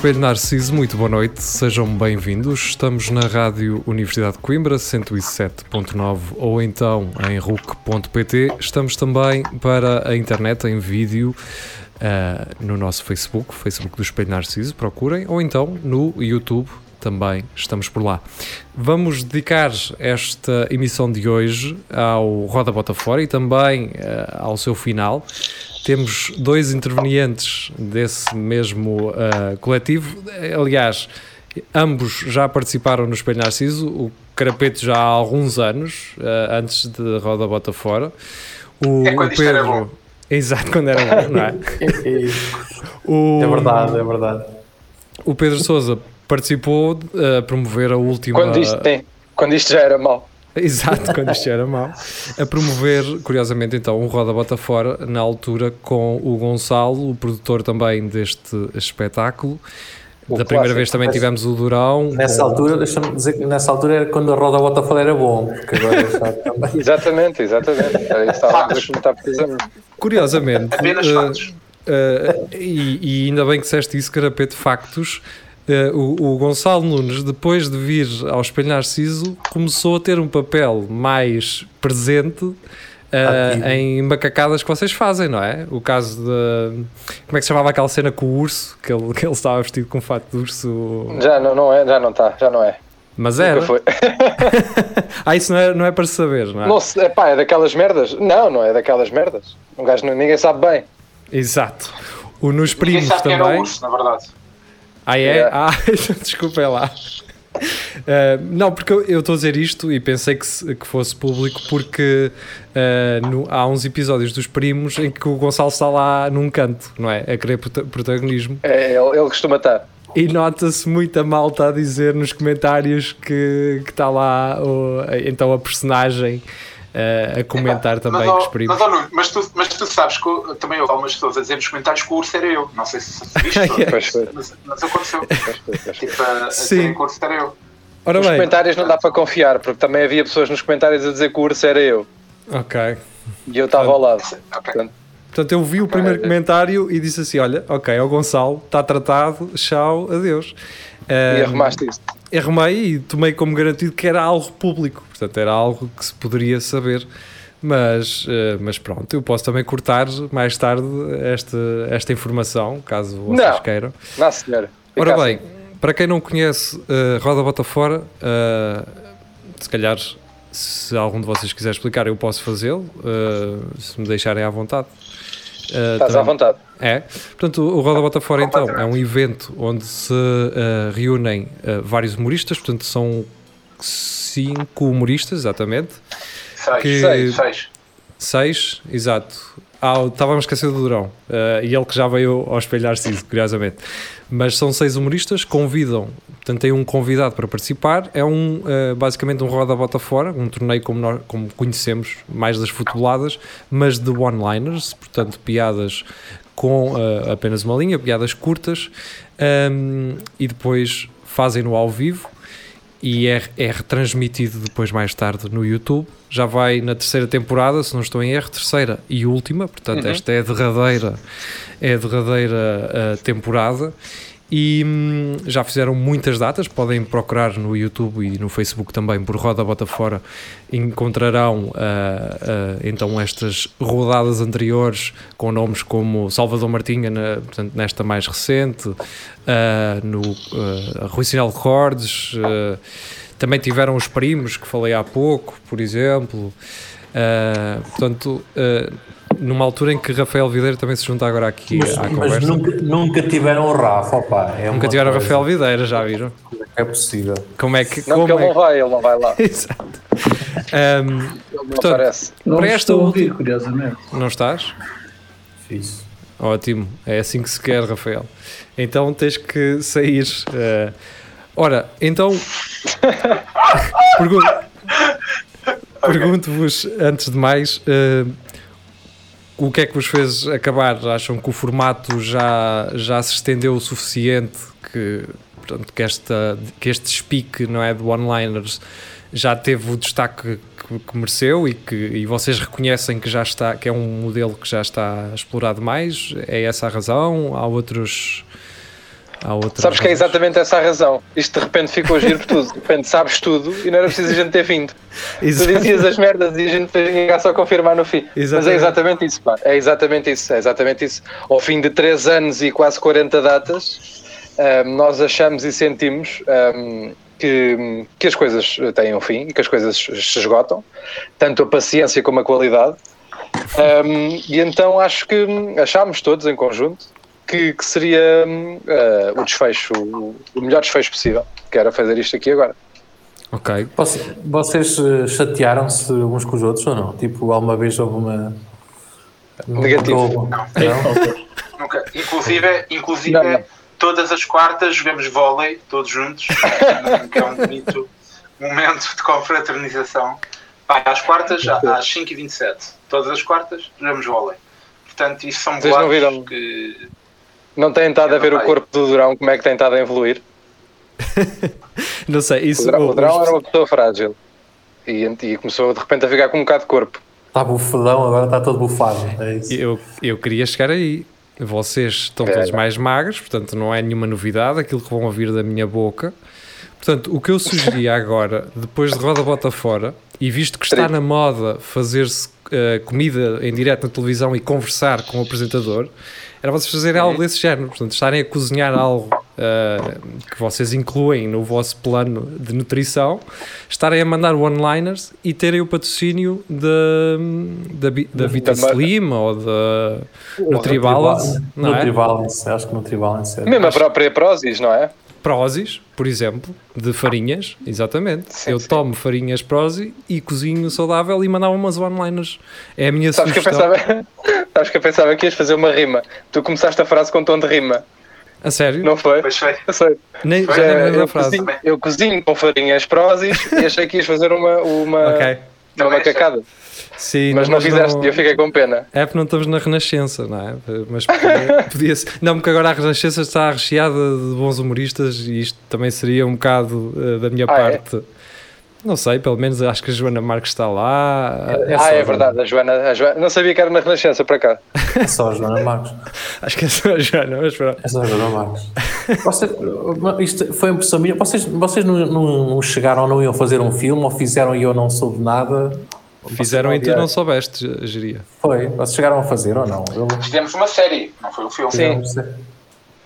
Espelho Narciso, muito boa noite, sejam bem-vindos. Estamos na Rádio Universidade de Coimbra, 107.9 ou então em RUC.pt. Estamos também para a internet em vídeo uh, no nosso Facebook, Facebook do Espelho Narciso, procurem, ou então no YouTube, também estamos por lá. Vamos dedicar esta emissão de hoje ao Roda Bota Fora e também uh, ao seu final temos dois intervenientes desse mesmo uh, coletivo. Aliás, ambos já participaram no Espelho Narciso, o Carapeto já há alguns anos, uh, antes de Roda Bota Fora. O, é quando o Pedro, era bom. Exato, quando era bom, não é? o, é verdade, é verdade. O Pedro Souza participou a uh, promover a última. Quando isto, tem, quando isto já era mau. Exato, quando isto era mau. A promover, curiosamente, então, o Roda Bota Fora, na altura, com o Gonçalo, o produtor também deste espetáculo. O da primeira vez também tivemos o Durão. Nessa com... altura, deixa-me dizer que nessa altura era quando a Roda Bota Fora era bom, porque agora também. exatamente, exatamente. Era isso que estávamos a comentar precisamente. Curiosamente. Apenas uh. Uh, e, e, ainda bem que disseste isso, Carapete, factos o, o, Gonçalo Nunes, depois de vir ao Espelho Narciso, começou a ter um papel mais presente uh, em macacadas que vocês fazem, não é? O caso de. Como é que se chamava aquela cena com o urso? Que ele, que ele estava vestido com fato de urso. Já não, não é, já não está, já não é. Mas era. Foi. ah, isso não é, não é para saber, não é? Não, é pá, é daquelas merdas. Não, não é daquelas merdas. Um gajo, ninguém sabe bem. Exato. O nos primos ninguém sabe também. Que era urso, na verdade. Ah, é? Yeah. Ah, desculpa, é lá. Uh, não, porque eu estou a dizer isto e pensei que, se, que fosse público porque uh, no, há uns episódios dos primos em que o Gonçalo está lá num canto, não é? A querer protagonismo. É, ele, ele costuma estar. E nota-se muita malta a dizer nos comentários que, que está lá o, então a personagem a comentar é, também mas, os primos. Mas, oh, mas, tu, mas tu sabes que também houve algumas pessoas a dizer nos comentários que o urso era eu. Não sei se, se viste, mas, mas aconteceu. tipo, a, a dizer que o urso era eu. Ora nos bem. comentários não dá para confiar, porque também havia pessoas nos comentários a dizer que o urso era eu. Ok. E eu estava ao lado. Okay. Portanto, Portanto, eu vi o primeiro comentário e disse assim: Olha, ok, é o Gonçalo, está tratado, tchau, adeus. E arrumaste isso arrumei e tomei como garantido que era algo público, portanto era algo que se poderia saber. Mas, uh, mas pronto, eu posso também cortar mais tarde esta, esta informação, caso vocês não, queiram. Não, senhora. Ora bem, assim. para quem não conhece uh, Roda Bota Fora, uh, se calhar, se algum de vocês quiser explicar, eu posso fazê-lo, se me deixarem à vontade. Uh, Estás à vontade. É. Portanto, o Roda Bota Fora, então, é um evento onde se uh, reúnem uh, vários humoristas, portanto, são cinco humoristas, exatamente. Seis, que... seis, seis. Seis, exato. Ah, estávamos esquecendo do Durão. Uh, e ele que já veio ao espelhar-se, curiosamente. Mas são seis humoristas, convidam, portanto, tem um convidado para participar. É um, uh, basicamente um roda bota fora, um torneio como, nós, como conhecemos, mais das futeboladas, mas de one-liners, portanto, piadas com uh, apenas uma linha, piadas curtas, um, e depois fazem-no ao vivo e é, é retransmitido depois mais tarde no YouTube. Já vai na terceira temporada, se não estou em erro, terceira e última, portanto uhum. esta é a derradeira, é a derradeira uh, temporada e hum, já fizeram muitas datas, podem procurar no YouTube e no Facebook também por Roda Bota Fora, encontrarão uh, uh, então estas rodadas anteriores com nomes como Salvador Martinha, na, portanto, nesta mais recente, uh, no uh, Rui Sinal Recordes, também tiveram os primos que falei há pouco, por exemplo. portanto, numa altura em que Rafael Videira também se junta agora aqui mas, à mas conversa. Nunca, nunca tiveram o Rafa, opa, é Nunca tiveram o Rafael Videira, já viram? É possível. Como é que. Não, como porque é... ele não vai, ele não vai lá. Exato. Um, ele não portanto, aparece. Não para esta estou ouvir, curiosamente. Não estás? Fiz. Ótimo, é assim que se quer, Rafael. Então tens que sair. Uh... Ora, então. Pergunta. pergunto-vos, antes de mais, uh, o que é que vos fez acabar? Acham que o formato já, já se estendeu o suficiente? Que, portanto, que, esta, que este speak não é, do onliners já teve o destaque que, que, mereceu e que e vocês reconhecem que já está que é um modelo que já está explorado mais? É essa a razão? Há outros há outras sabes que é exatamente essa a razão isto de repente ficou a giro por tudo de repente sabes tudo e não era preciso a gente ter vindo Exato. tu dizias as merdas e a gente tinha só confirmar no fim exatamente. mas é exatamente isso pá. é exatamente isso é exatamente isso ao fim de 3 anos e quase 40 datas um, nós achamos e sentimos um, que, que as coisas têm um fim e que as coisas se esgotam, tanto a paciência como a qualidade. Um, e então acho que achámos todos em conjunto que, que seria uh, o desfecho, o, o melhor desfecho possível, que era fazer isto aqui agora. Ok. Vocês eh, chatearam-se uns com os outros ou não? Tipo, alguma vez houve uma. Negativo. Não. não. Nunca. Inclusive, inclusive não todas as quartas jogamos vôlei, todos juntos, que é um bonito momento de confraternização. Pá, às quartas, às 5h27, todas as quartas jogamos vôlei. Portanto, isso são não viram que. Não têm estado a ver o corpo do Durão, como é que tem estado a evoluir? não sei, isso. O Durão, o Durão era uma pessoa frágil e, e começou de repente a ficar com um bocado de corpo. Está bufadão, agora está todo bufado. É eu, eu queria chegar aí. Vocês estão é. todos mais magros, portanto não é nenhuma novidade aquilo que vão ouvir da minha boca. Portanto, o que eu sugeria agora, depois de Roda Bota Fora, e visto que está na moda fazer-se uh, comida em direto na televisão e conversar com o apresentador, era vocês fazerem algo desse género, portanto, estarem a cozinhar algo uh, que vocês incluem no vosso plano de nutrição, estarem a mandar one-liners e terem o patrocínio da, da, da Vita Slim ou da Nutribalance. Nutribalance, é? acho que Nutribalance é. Mesmo a própria Prozis, não é? Prozis, por exemplo, de farinhas, exatamente. Sim, eu sim. tomo farinhas Prozis e cozinho saudável e mandava umas one-liners. É a minha Sabes sugestão. Que eu pensava, sabes que eu pensava que ias fazer uma rima. Tu começaste a frase com tom de rima. A sério? Não foi? Pois foi. Eu sei. Nem, já nem eu, frase. Cozinho, eu cozinho com farinhas Prozis e achei que ias fazer uma, uma, okay. uma macacada. Sim, mas não, não fizeste e eu fiquei com pena. É porque não estamos na Renascença, não é? Mas podia, podia ser. Não, porque agora a Renascença está recheada de bons humoristas e isto também seria um bocado uh, da minha ah, é? parte. É? Não sei, pelo menos acho que a Joana Marques está lá. É ah, é verdade, a Joana, a Joana. Não sabia que era na Renascença para cá. É só a Joana Marques. acho que é só a Joana, mas pronto. É só a Joana Marques. Você, isto foi uma impressão minha. Vocês, vocês não, não chegaram, não iam fazer um filme ou fizeram e eu não soube nada? Fizeram e tu não soubeste, geria. Foi, vocês chegaram a fazer ou não? Eu... Fizemos uma série, não foi um filme. Sim.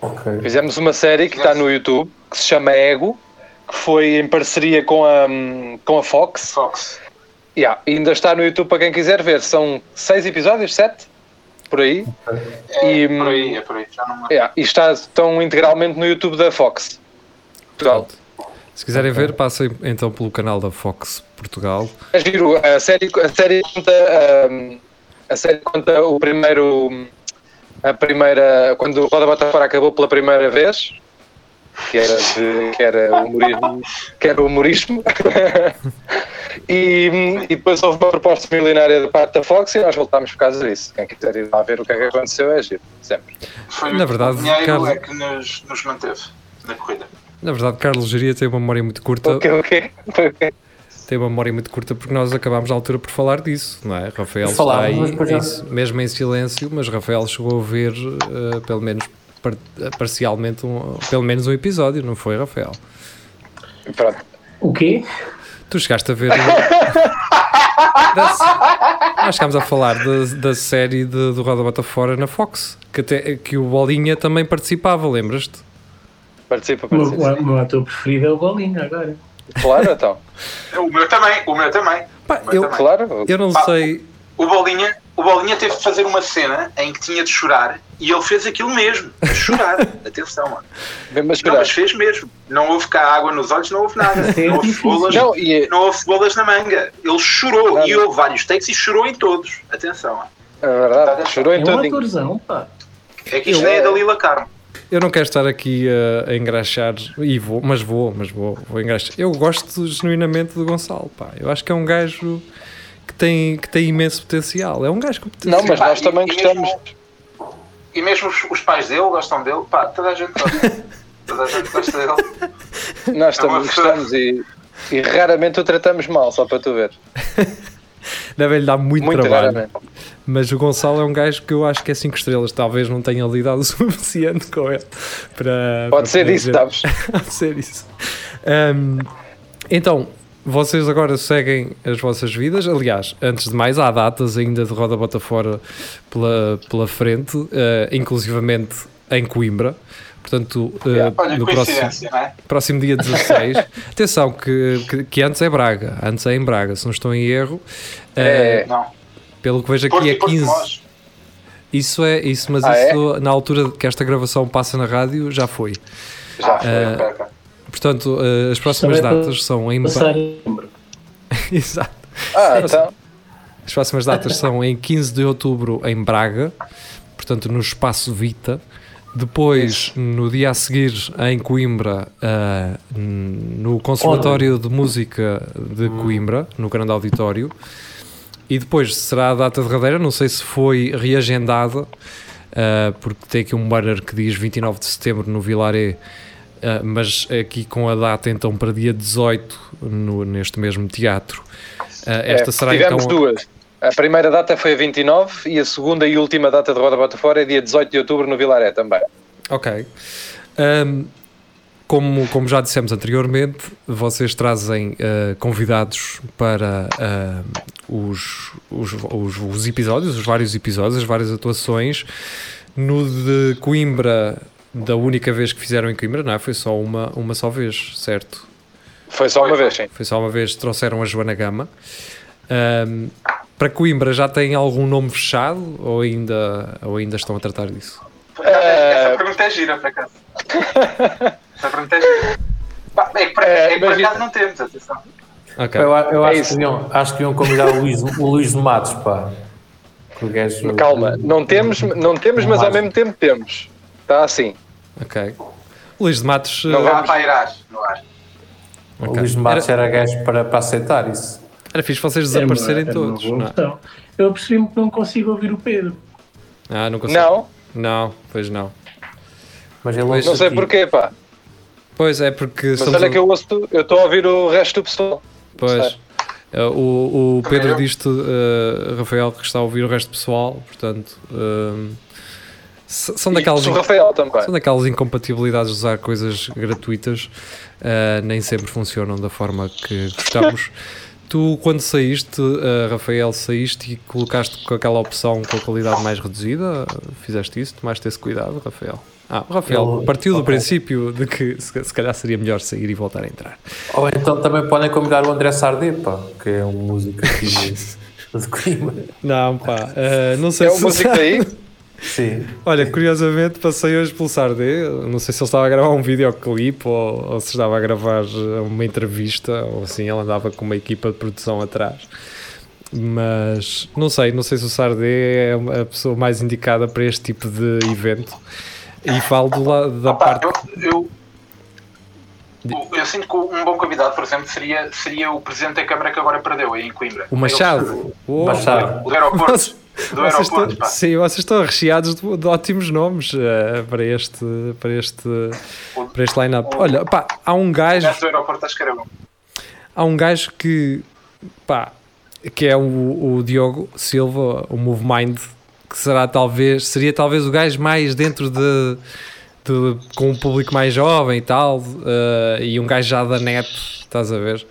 Okay. Fizemos uma série que está no YouTube, que se chama Ego, que foi em parceria com a, com a Fox. Fox. Yeah, ainda está no YouTube para quem quiser ver. São seis episódios, sete? Por aí. Okay. É, e, por aí, é por aí. Já não yeah, e está, estão integralmente no YouTube da Fox. Portugal. Se quiserem okay. ver, passem então pelo canal da Fox Portugal. É giro, a série, a série conta, um, a série conta o primeiro, a primeira, quando o Roda Bota Fora acabou pela primeira vez, que era, de, que era humorismo, que era humorismo. e, e depois houve uma proposta milionária da parte da Fox e nós voltámos por causa disso. Quem quiser ir lá ver o que é que aconteceu é giro, sempre. Foi Na verdade, o dinheiro Carlos... é que nos, nos manteve na corrida. Na verdade, Carlos Geria tem uma memória muito curta. O quê? O quê? Tem uma memória muito curta porque nós acabámos na altura por falar disso, não é? Rafael está aí, mesmo em silêncio, mas Rafael chegou a ver uh, pelo menos par parcialmente um, pelo menos um episódio, não foi, Rafael? Pronto. O quê? Tu chegaste a ver. nós chegámos a falar da, da série de, do Roda Bota Fora na Fox, que, até, que o Bolinha também participava, lembras-te? Participa, participa. O, meu ator preferido é o Bolinho agora. Claro, então. o meu também, o meu também. Pá, meu eu, também. Claro. Eu não Pá, sei. O Bolinha, o Bolinha teve de fazer uma cena em que tinha de chorar e ele fez aquilo mesmo, a chorar. Atenção, mano. Mesmo a chorar. Não, mas fez mesmo. Não houve cá água nos olhos, não houve nada. É não houve cebolas, não, e... É- não houve cebolas na manga. Ele chorou claro. e houve vários takes e chorou em todos. Atenção. É verdade, chorou em é todos. É um atorzão, pá. É que isto é da Lila Carmo. Eu não quero estar aqui a, a engraxar, e vou, mas vou, mas vou, vou engraxar. Eu gosto genuinamente do Gonçalo, pá. Eu acho que é um gajo que tem, que tem imenso potencial. É um gajo com potencial. Não, mas nós também e, gostamos. E mesmo, os, os, pais dele gostam dele, pá, toda a gente gosta. toda a gente gosta dele. Nós é também gostamos e, e raramente o tratamos mal, só para tu ver. Deve-lhe dar muito, muito trabalho. Mas o Gonçalo é um gajo que eu acho que é 5 estrelas. Talvez não tenha lidado o suficiente com ele para. Pode para ser isso, sabes? Pode ser isso. Um, então, vocês agora seguem as vossas vidas. Aliás, antes de mais, há datas ainda de Roda Bota Fora pela, pela frente, uh, inclusivamente em Coimbra. Portanto, uh, no próximo, é? próximo dia 16. atenção, que, que, que, antes é Braga. Antes é em Braga, se não estou em erro. É, uh, não. Pelo que vejo aqui é 15. Isso é isso, mas ah, isso é? na altura que esta gravação passa na rádio já foi. Já foi. Uh, portanto, uh, as próximas datas são em Exato. Ah, então. As próximas datas são em 15 de outubro em Braga, portanto no Espaço Vita. Depois, no dia a seguir, em Coimbra, uh, no Conservatório de Música de Coimbra, no grande auditório. E depois será a data derradeira, não sei se foi reagendada, uh, porque tem aqui um banner que diz 29 de setembro no Vilaré, uh, mas aqui com a data então para dia 18 no, neste mesmo teatro. Uh, esta é, será tivemos então. duas. A primeira data foi a 29 e a segunda e última data de Roda Bota Fora é dia 18 de outubro no Vilaré também. Ok. Um, como, como já dissemos anteriormente, vocês trazem uh, convidados para uh, os, os, os, os, episódios, os vários episódios, as várias atuações. No de Coimbra, da única vez que fizeram em Coimbra, não é? Foi só uma, uma só vez, certo? Foi só uma vez, sim. Foi só uma vez, trouxeram a Joana Gama. Um, para Coimbra já tem algum nome fechado ou ainda, ou ainda estão a tratar disso? Essa pergunta é gira, por acaso. Essa pergunta é gira. É que por, é, é por acaso não temos, atenção. Okay. Eu, eu é acho, que iam, acho que iam convidar o Luís, o Luís de Matos, pá. Gajo, Calma, não temos, não temos mas ao mesmo tempo temos. Está assim. Ok. O Luís de Matos. Não vai para irás, no ar. Okay. O Luís de Matos era, era gajo para, para aceitar isso. Era fixe vocês desaparecerem era uma, era todos. Não. É? Eu percebi-me que não consigo ouvir o Pedro. Ah, não consigo. Não? Não, pois não. Mas ele não sei aqui. porquê, pá. Pois é, porque. Mas olha a... que eu ouço, eu estou a ouvir o resto do pessoal. Pois. Uh, o, o Pedro diz-te, uh, Rafael, que está a ouvir o resto do pessoal, portanto. Uh, são daquelas, são daquelas incompatibilidades de usar coisas gratuitas, nem sempre funcionam da forma que gostamos. Tu, quando saíste, uh, Rafael, saíste e colocaste com aquela opção com a qualidade mais reduzida? Fizeste isso? Tomaste esse cuidado, Rafael? Ah, Rafael Eu, partiu do okay. princípio de que se, se, calhar seria melhor sair e voltar a entrar. Ou então também podem convidar o André Sardê, pá, que é um músico aqui de, de Coimbra. Não, pá, uh, não sei é se. É um músico aí? Sim. Olha, curiosamente passei hoje pelo Sardê, não sei se ele estava a gravar um videoclipe ou, ou se estava a gravar uma entrevista ou assim, ele andava com uma equipa de produção atrás. Mas não sei, não sei se o Sardê é a pessoa mais indicada para este tipo de evento. E falo do lado da Opa, parte. Eu, eu, eu, sinto que um bom convidado, por exemplo, seria, seria o presidente da Câmara que agora perdeu aí em Coimbra. O Machado. O Machado. O aeroporto. Vocês estão, sim, vocês estão recheados de, de ótimos nomes uh, para este para este para este line-up. Olha, pá, há um gajo. Do aeroporto, acho que era bom. Há um gajo que pá, que é o, o Diogo Silva, o Move Mind, que será talvez seria talvez o gajo mais dentro de, de com um público mais jovem e tal, uh, e um gajo já da net, estás a ver?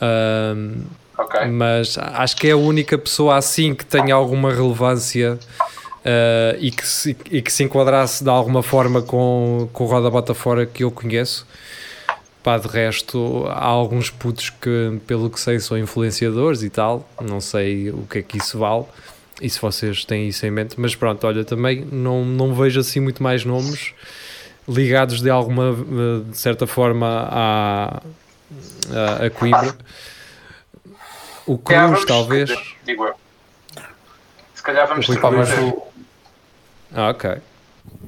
Uh, Okay. Mas acho que é a única pessoa assim que tenha alguma relevância uh, e, que se, e que se enquadrasse de alguma forma com, com o Roda Bota Fora que eu conheço. Pá, de resto, há alguns putos que, pelo que sei, são influenciadores e tal. Não sei o que é que isso vale e se vocês têm isso em mente. Mas pronto, olha, também não, não vejo assim muito mais nomes ligados de alguma, eh, de certa forma, à, a, a Coimbra. O Cruz, vamos, talvez. Digo eu. Se calhar vamos distribuir. Ah, ok.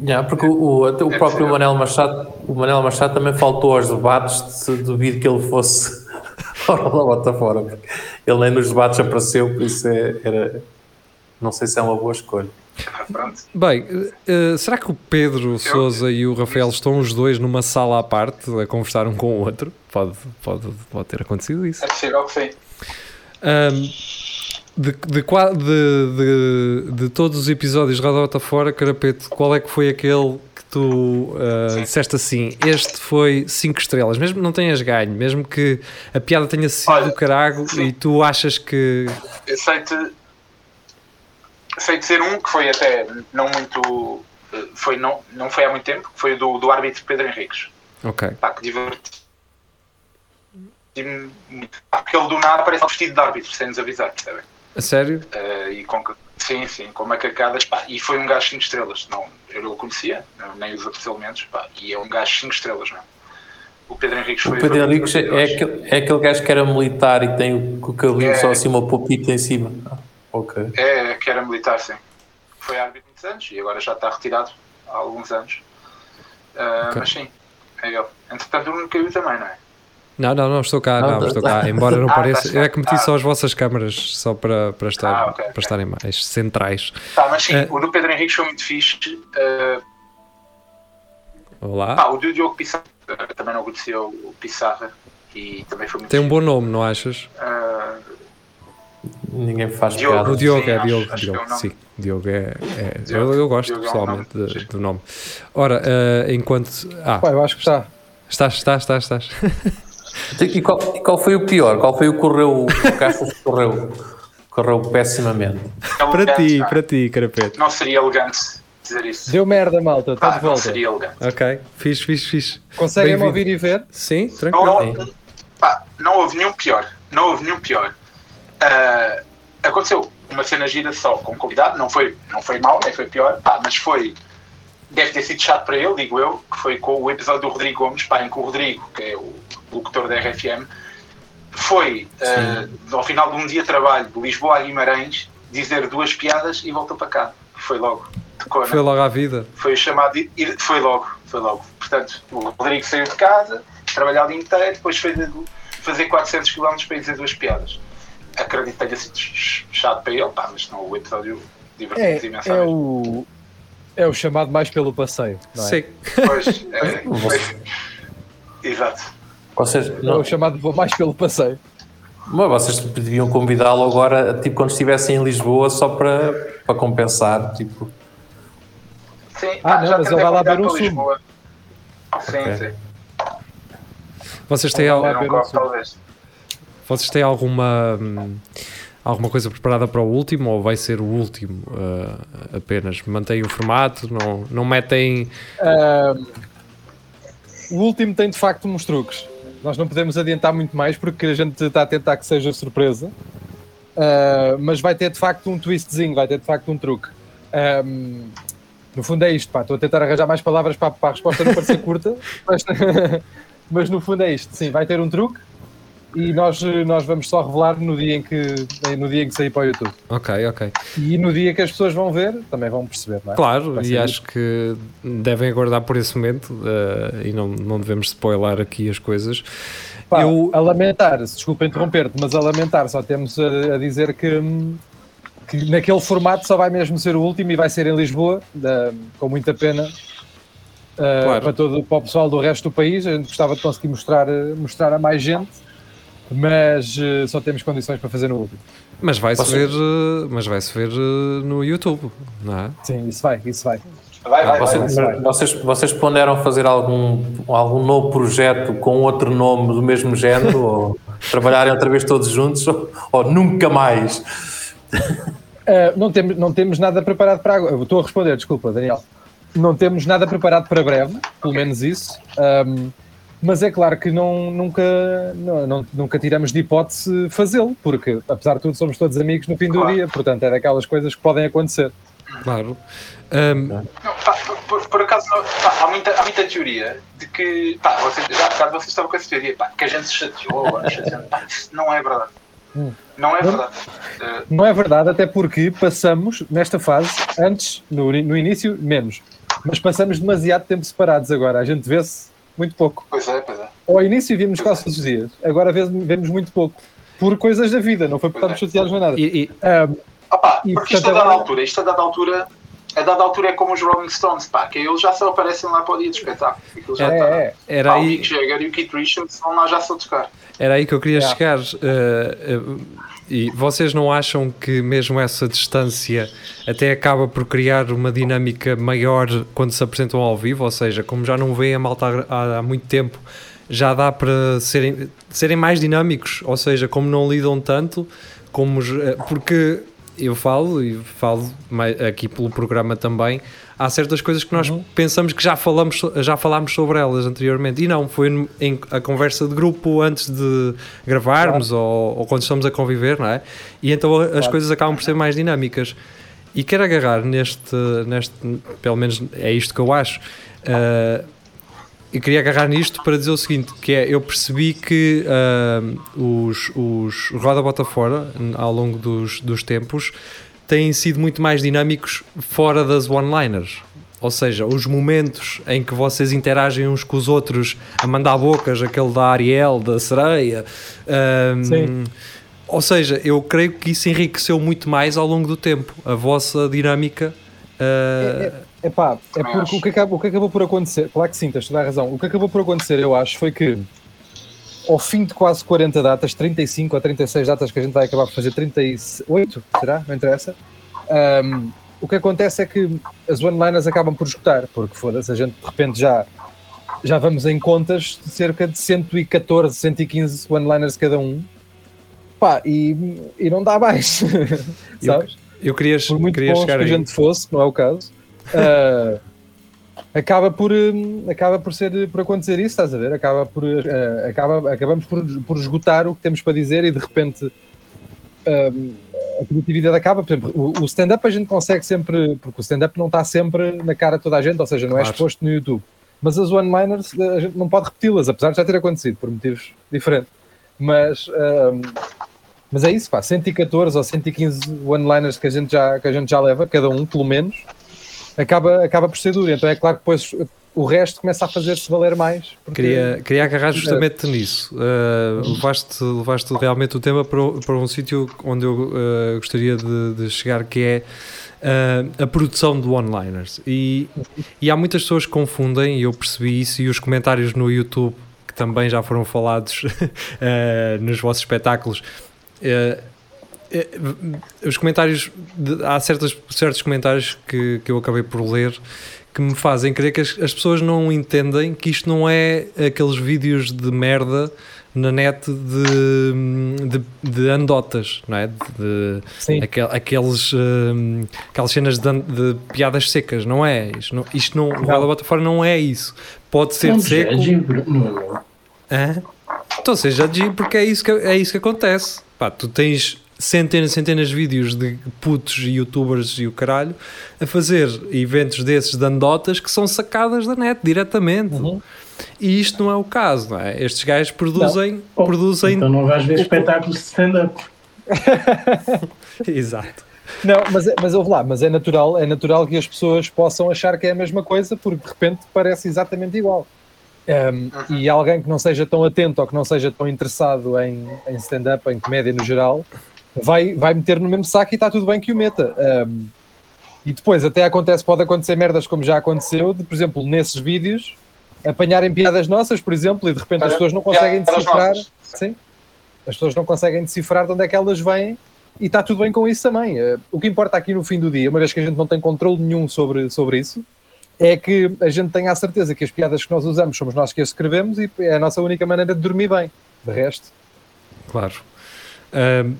Yeah, porque o, o, o próprio Manel Machado, o Manel Machado também faltou aos debates, de, duvido que ele fosse fora da bota fora, porque ele nem nos debates apareceu, por isso é, era, não sei se é uma boa escolha. Bem, uh, será que o Pedro Souza e o Rafael estão os dois numa sala à parte a conversar um com o outro? Pode, pode, pode ter acontecido isso. É possível que sim. Um, de, de, de, de, todos os episódios de Rodota Fora, Carapeto, qual é que foi aquele que tu uh, disseste assim? Este foi 5 estrelas, mesmo que não tenhas ganho, mesmo que a piada tenha sido Olha, do carago e tu achas que. Eu sei-te sei dizer um que foi até não muito. Eh, foi, não, não foi há muito tempo, que foi do, do árbitro Pedro Henriques. Ok. Pá, que divertiu Porque ele do nada aparece vestido de árbitro, sem nos avisar, percebem? A sério? Uh, e com, sim, sim, com macacadas, pá, e foi um gajo 5 estrelas. Não, eu não o conhecia, nem os outros elementos, pá, e é um gajo 5 estrelas, não O Pedro Henriques foi. O Pedro Henriques é, é, aquele, é aquele gajo que era militar e tem o, o cabelinho é, só assim, uma popita em cima. Ok. É, que era militar, sim. Foi árbitro muitos anos e agora já está retirado há alguns anos. Uh, okay. Mas sim, é ele. Entretanto, o Nuno caiu também, não é? Não, não, não, estou cá, não, não estou cá, embora não ah, pareça. Eu é que meti ah. só as vossas câmaras só para, para, estar, ah, okay, para okay. estarem mais centrais. Tá, mas sim, uh, o do Pedro Henrique foi muito fixe. Uh, Olá. Ah, o do Diogo Pissarra, também não conhecia o Pissarra e também foi muito Tem um bom nome, não achas? Uh, Ninguém faz Diogo, piada. O Diogo sim, é Diogo, acho, Diogo, acho sim. Diogo é. é Diogo, eu, eu, gosto Diogo pessoalmente é um nome. do nome. Ora, uh, enquanto. Ah, Pai, eu acho que está. Estás, estás, estás, estás. E qual, e qual foi o pior? Qual foi o que correu? O que correu? Correu pessimamente. É para ti, para ti, Carapeto. Não seria elegante dizer isso. Deu merda, malta, está de volta. Não seria elegante. Ok, fixe, fixe, fixe. Conseguem-me ouvir e ver? Sim, tranquilo. Não, pá, não houve nenhum pior. Não houve nenhum pior. Uh, aconteceu uma cena gira só com convidado, não foi, não foi mal, nem foi pior, pá, mas foi. Deve ter sido chato para ele, digo eu, que foi com o episódio do Rodrigo Gomes, pá, em que o Rodrigo, que é o locutor da RFM, foi uh, ao final de um dia de trabalho de Lisboa a Guimarães dizer duas piadas e voltou para cá. Foi logo. Tocou, foi logo à vida. Foi chamado. Foi logo, foi logo. Portanto, o Rodrigo saiu de casa, trabalhar o dia inteiro, depois foi de fazer 400 km para ir dizer duas piadas acredito que tenha sido chato para ele, pá, mas não, o episódio divertiu-nos é, imensamente. É o, é o chamado mais pelo passeio, não é? Sim. Pois, é, exato. Vocês, não. É o chamado mais pelo passeio. Mas vocês deviam convidá-lo agora, tipo, quando estivessem em Lisboa, só para, para compensar, tipo... Sim, ah, não, mas ele vai lá ver um sumo. Sim, okay. sim. Vocês têm algo... Talvez. Vocês têm alguma alguma coisa preparada para o último ou vai ser o último uh, apenas? Mantém o formato? Não, não metem. Uh, o último tem de facto uns truques. Nós não podemos adiantar muito mais porque a gente está a tentar que seja surpresa. Uh, mas vai ter de facto um twistzinho, vai ter de facto um truque. Um, no fundo é isto, pá. Estou a tentar arranjar mais palavras para, para a resposta não parecer curta, mas, mas no fundo é isto. Sim, vai ter um truque e nós, nós vamos só revelar no dia, em que, no dia em que sair para o YouTube. Ok, ok. E no dia que as pessoas vão ver, também vão perceber, não é? Claro, e acho que devem aguardar por esse momento uh, e não, não devemos spoiler aqui as coisas. Pá, Eu... A lamentar, desculpa interromper-te, mas a lamentar, só temos a, a dizer que, que naquele formato só vai mesmo ser o último e vai ser em Lisboa, com muita pena. Uh, claro. para, todo, para o pessoal do resto do país, a gente gostava de conseguir mostrar, mostrar a mais gente mas uh, só temos condições para fazer no último. Mas vai-se ver, uh, mas vai-se ver uh, no YouTube, não é? Sim, isso vai, isso vai. Vai, vai, vocês, vai, vocês, vocês ponderam fazer algum, algum novo projeto com outro nome do mesmo género ou trabalharem outra vez todos juntos ou, ou nunca mais? Uh, não, temos, não temos nada preparado para agora. Estou a responder, desculpa, Daniel. Não temos nada preparado para breve, pelo okay. menos isso. Um, mas é claro que não, nunca, não, não, nunca tiramos de hipótese fazê-lo, porque apesar de tudo somos todos amigos no fim do claro. dia, portanto é daquelas coisas que podem acontecer. Claro. Um... Não, pá, por, por, acaso pá, há, muita, há muita teoria de que pá, vocês, já há bocado vocês estavam com essa teoria pá, que a gente se chateou, pá, não é verdade. Hum. Não é verdade. Não é verdade, até porque passamos nesta fase, antes, no, no início, menos. mas passamos demasiado tempo separados agora. A gente vê-se muito pouco. Pois é, pois é. Ao início vimos quase todos os dias, agora vemos muito pouco. Por coisas da vida, não foi por estarmos é. chateados nem nada. E, e... Um, Opa, e, porque isto a dada altura, isto a dada altura a dada altura é como os Rolling Stones, pá, que eles já só aparecem lá para o dia do espetáculo. Já é, tá, é. Era pá, aí... O Mick Jagger e o Keith Richards vão lá já só tocar. Era aí que eu queria chegar. Uh, uh, e vocês não acham que mesmo essa distância até acaba por criar uma dinâmica maior quando se apresentam ao vivo? Ou seja, como já não veem a malta há, há muito tempo, já dá para serem, serem mais dinâmicos? Ou seja, como não lidam tanto, como, eh, porque eu falo e falo aqui pelo programa também. Há certas coisas que nós uhum. pensamos que já falamos, já falámos sobre elas anteriormente e não, foi em a conversa de grupo antes de gravarmos claro. ou, ou, quando estamos a conviver, não é? E então as claro. coisas acabam por ser mais dinâmicas. E quero agarrar neste, neste, pelo menos é isto que eu acho. Uh, eu queria agarrar nisto para dizer o seguinte, que é, eu percebi que uh, os, os Roda Bota Fora, ao longo dos, dos tempos, têm sido muito mais dinâmicos fora das one-liners. Ou seja, os momentos em que vocês interagem uns com os outros a mandar bocas, aquele da Ariel, da sereia. Um, Sim. Ou seja, eu creio que isso enriqueceu muito mais ao longo do tempo, a vossa dinâmica. Uh, é, é Epá, é porque o que, acabou, o que acabou por acontecer, claro que sim, tens toda a razão. O que acabou por acontecer, eu acho, foi que ao fim de quase 40 datas, 35 ou 36 datas que a gente vai acabar por fazer, 38, será? Não interessa. Um, o que acontece é que as one-liners acabam por escutar, porque foda-se, a gente de repente já, já vamos em contas de cerca de 114, 115 one-liners cada um. Pá, e, e não dá mais, sabes? Eu, eu queria, por muito queria chegar que a gente fosse, não é o caso uh, acaba por hum, acaba por ser por acontecer isso, estás a ver? Acaba por uh, acaba, acabamos por, por esgotar o que temos para dizer e de repente uh, a criatividade acaba. Por exemplo, o, o stand-up a gente consegue sempre, porque o stand-up não está sempre na cara de toda a gente, ou seja, não é claro. é exposto no YouTube. Mas as one-liners a gente não pode repeti-las, apesar de já ter acontecido por motivos diferentes. Mas, mas é isso, pá, 114 ou 115 one-liners que a gente já que a gente já leva, cada um pelo menos acaba, acaba por ser duro. Então é claro que depois o resto começa a fazer-se valer mais. Porque... Queria, queria agarrar justamente é. nisso. Uh, levaste, levaste realmente o tema para, para um sítio onde eu uh, gostaria de, de, chegar, que é uh, a produção de one-liners. E, e há muitas pessoas que confundem, e eu percebi isso, e os comentários no YouTube, que também já foram falados nos vossos espetáculos. Uh, os comentários, de, há certos certos comentários que, que eu acabei por ler que me fazem crer que as, as, pessoas não entendem que isto não é aqueles vídeos de merda na net de, de, de andotas, não é? De, Sim. Aquel, aqueles, um, aquelas cenas de, de, piadas secas, não é? Isto não, isto não, não. o Roda Bota Fora não é isso. Pode ser não seco. Não, Hã? Então seja G porque é isso que, é isso que acontece. Pá, tu tens centenas e centenas de vídeos de putos youtubers e o caralho a fazer eventos desses de andotas que são sacadas da net diretamente. Uhum. E isto não é o caso, não é? Estes gajos produzem. Não. produzem então não vais ver espetáculos de stand-up. Exato. Não, mas, é, mas ouve lá, mas é natural, é natural que as pessoas possam achar que é a mesma coisa porque de repente parece exatamente igual. Um, e alguém que não seja tão atento ou que não seja tão interessado em, em stand-up, em comédia no geral, vai, vai meter no mesmo saco e está tudo bem que o meta. Um, e depois até acontece, pode acontecer merdas como já aconteceu, de, por exemplo, nesses vídeos, apanharem piadas nossas, por exemplo, e de repente as pessoas não conseguem decifrar. Sim, as pessoas não conseguem decifrar de onde é que elas vêm e está tudo bem com isso também. Uh, o que importa aqui no fim do dia, uma vez que a gente não tem controle nenhum sobre, sobre isso, é que a gente tenha a certeza que as piadas que nós usamos somos nós que as escrevemos e é a nossa única maneira de dormir bem. De resto. Claro. Um,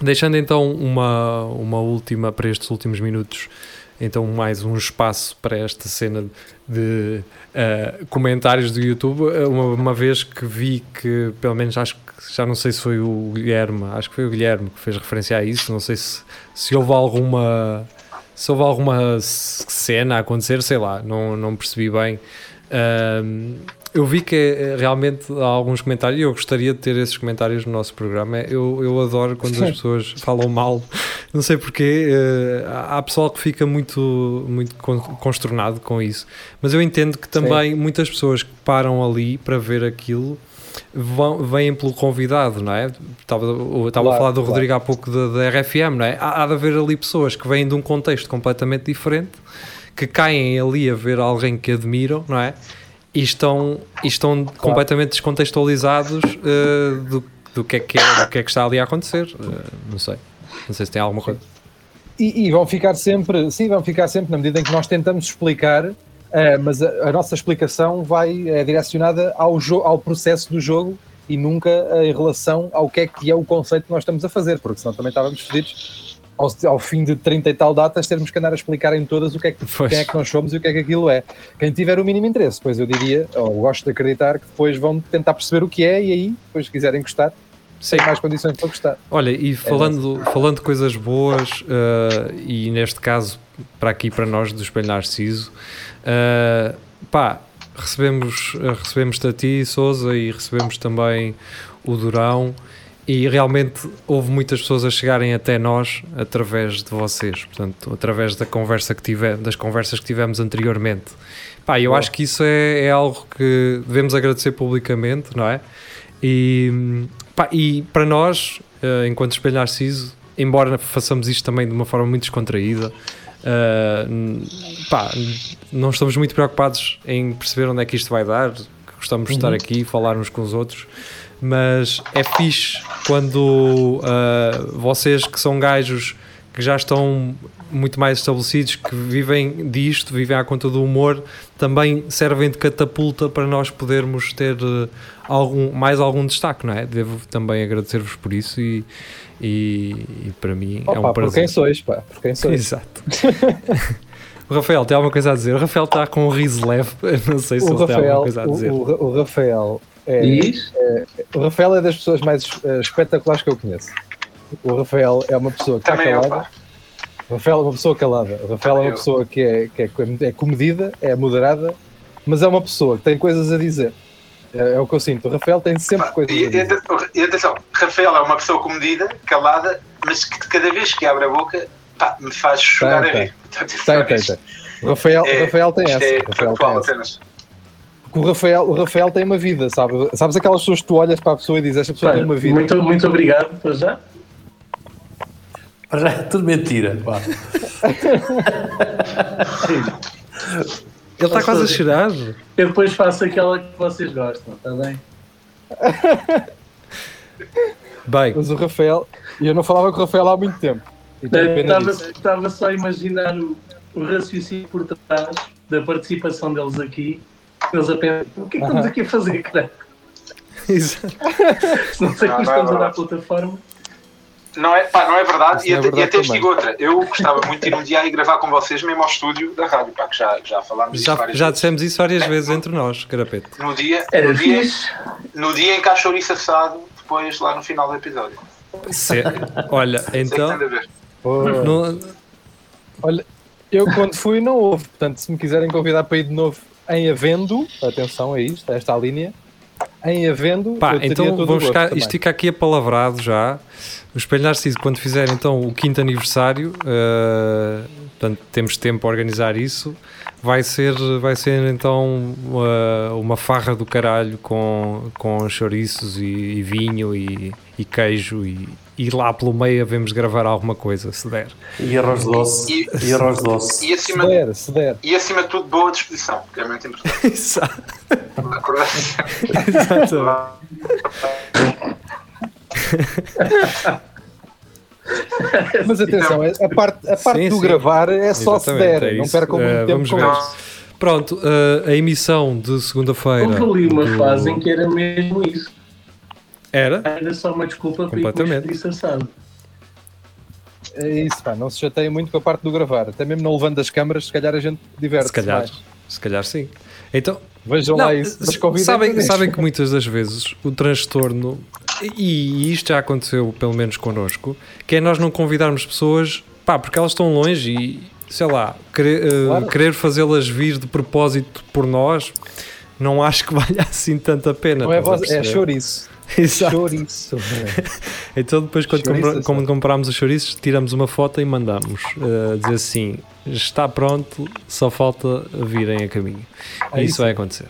Deixando então uma, uma última, para estes últimos minutos, então mais um espaço para esta cena de uh, comentários do YouTube, uma, uma, vez que vi que, pelo menos acho que, já não sei se foi o Guilherme, acho que foi o Guilherme que fez referência a isso, não sei se, se houve alguma se houve alguma cena a acontecer, sei lá, não, não percebi bem. Uh, eu vi que é, realmente há alguns comentários e eu gostaria de ter esses comentários no nosso programa. Eu, eu adoro quando as pessoas falam mal, não sei porquê. Uh, há pessoal que fica muito, muito consternado com isso, mas eu entendo que também Sim. muitas pessoas que param ali para ver aquilo vão, vêm pelo convidado, não é? Estava, estava claro, a falar do Rodrigo claro. há pouco da, da RFM, não é? Há, há de haver ali pessoas que vêm de um contexto completamente diferente que caem ali a ver alguém que admiram, não é? E estão, e estão claro. completamente descontextualizados uh, do, do, que é que é, do que é que está ali a acontecer. Uh, não sei. Não sei se tem alguma coisa. E, e, vão ficar sempre, sim, vão ficar sempre na medida em que nós tentamos explicar, uh, mas a, a, nossa explicação vai é direcionada ao, ao processo do jogo e nunca em relação ao que é que é o conceito que nós estamos a fazer, porque senão também estávamos fedidos ao, ao, fim de 30 e tal datas, termos que andar a explicar em todas o que é que, quem é que nós somos e o que é que aquilo é. Quem tiver o mínimo interesse, pois eu diria, ou gosto de acreditar que depois vão tentar perceber o que é e aí, depois se quiserem gostar, sem mais condições para gostar. Olha, e falando, é falando de coisas boas, uh, e neste caso, para aqui, para nós do Espelho Narciso, uh, pá, recebemos, recebemos a ti, Souza, e recebemos também o Durão e realmente houve muitas pessoas a chegarem até nós através de vocês, portanto, através da conversa que tive, das conversas que tivemos anteriormente. Pá, eu acho que isso é, é, algo que devemos agradecer publicamente, não é? E, pá, e para nós, uh, enquanto Espelho Narciso, embora façamos isto também de uma forma muito descontraída, uh, pá, não estamos muito preocupados em perceber onde é que isto vai dar, gostamos de estar uhum. aqui, falar uns com os outros mas é fixe quando uh, vocês que são gajos que já estão muito mais estabelecidos, que vivem disto, vivem à conta do humor, também servem de catapulta para nós podermos ter uh, algum, mais algum destaque, não é? Devo também agradecer-vos por isso e, e, e para mim Opa, é um prazer. Por quem sois, pá, por quem sois. Exato. o Rafael tem alguma coisa a dizer? O Rafael está com um riso leve, não sei se o ele Rafael, tem alguma coisa a dizer. O, o, o Rafael é, é, o Rafael é das pessoas mais uh, espetaculares que eu conheço. O Rafael é uma pessoa que está calada. O Rafael é uma pessoa calada. O Rafael é uma pessoa que é, que é, é comedida, é moderada, mas é uma pessoa que tem coisas a dizer. É, é o que eu sinto. O Rafael tem sempre coisas e, a dizer. E atenção, Rafael é uma pessoa comedida, calada, mas que cada vez que abre a boca pá, me faz chorar tem, a rir. Tem, tem, tem. O Rafael, é, Rafael tem essa. É Rafael tem essa o Rafael, o Rafael tem uma vida, sabe? Sabes aquelas pessoas que tu olhas para a pessoa e dizes esta pessoa tem uma vida. Muito, muito obrigado, para já. Para já é tudo mentira. Pá. Ele está quase a chorar. Eu depois faço aquela que vocês gostam, está bem? Bem. Mas o Rafael, e eu não falava com o Rafael há muito tempo. Estava, estava só a imaginar o, o raciocínio por trás da participação deles aqui eles a pensam, o que é que estamos aqui a fazer, cara? Exato. Se não sei que estamos é a dar plataforma. Não é, pá, não é verdade. e, é verdade e até digo outra. Eu gostava muito de ir um dia e gravar com vocês mesmo ao estúdio da rádio, pá, que já, já falámos já, várias Já dissemos isso várias é, vezes entre nós, Carapete. No dia, no, dia, no dia em que há chouriço assado, depois lá no final do episódio. Se, olha, então. No, olha, eu quando fui não houve, portanto, se me quiserem convidar para ir de novo em havendo, atenção a isto, a esta linha, em havendo. Pá, então vamos ficar, isto fica aqui apalavrado já. O Espelho Narciso, quando fizer então o quinto aniversário, uh, portanto, temos tempo para organizar isso. Vai ser, vai ser então uma, uma farra do caralho com, com chouriços e, e vinho e, e queijo e, e lá pelo meio havemos gravar alguma coisa, se der. E arroz doce. E, e arroz doce. E acima, se der, se der. E acima de tudo, boa disposição, que é muito importante. Exato. Exato. Mas atenção, a parte, a parte sim, do sim. gravar é só Exatamente, se der, é não percam muito uh, tempo com isso. Pronto, uh, a emissão de segunda-feira. Houve ali uma do... fase em que era mesmo isso. Era? Era só uma desculpa para ir com É isso, pá, não se chateia muito com a parte do gravar. Até mesmo não levando as câmaras, se calhar a gente diverte. Se calhar, mais. se calhar sim. Então, Vejam não, lá isso. Sabem, sabem que muitas das vezes o transtorno, e isto já aconteceu pelo menos connosco, que é nós não convidarmos pessoas, pá, porque elas estão longe e, sei lá, querer, uh, querer fazê-las vir de propósito por nós não acho que valha assim tanta pena. Não é, voz, é chouriço. Exato. Chouriço. então depois quando, chouriço, quando compramos os chouriços, tiramos uma foto e mandamos uh, dizer assim, está pronto, só falta virem a caminho. É isso, isso vai acontecer.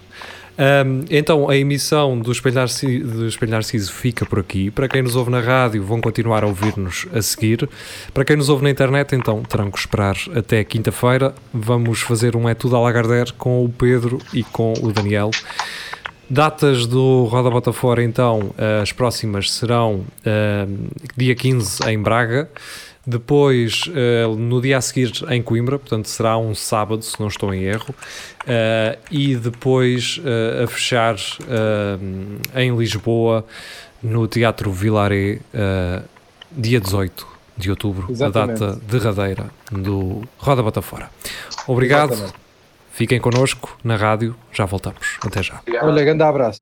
Um, então, a emissão do Espelhar, do Espelhar Ciso fica por aqui. Para quem nos ouve na rádio, vão continuar a ouvir-nos a seguir. Para quem nos ouve na internet, então, terão que esperar até quinta-feira. Vamos fazer um É Tudo a Lagardère com o Pedro e com o Daniel. Datas do Roda Bota Fora, então, as próximas serão uh, dia 15 em Braga, depois uh, no dia a seguir em Coimbra, portanto será um sábado, se não estou em erro, uh, e depois a fechar em Lisboa, no Teatro Vilaré, dia 18 de outubro, Exatamente. a data derradeira do Roda Bota Fora. Obrigado. Exatamente. Fiquem connosco na rádio, já voltamos. Até já. Olha, grande abraço.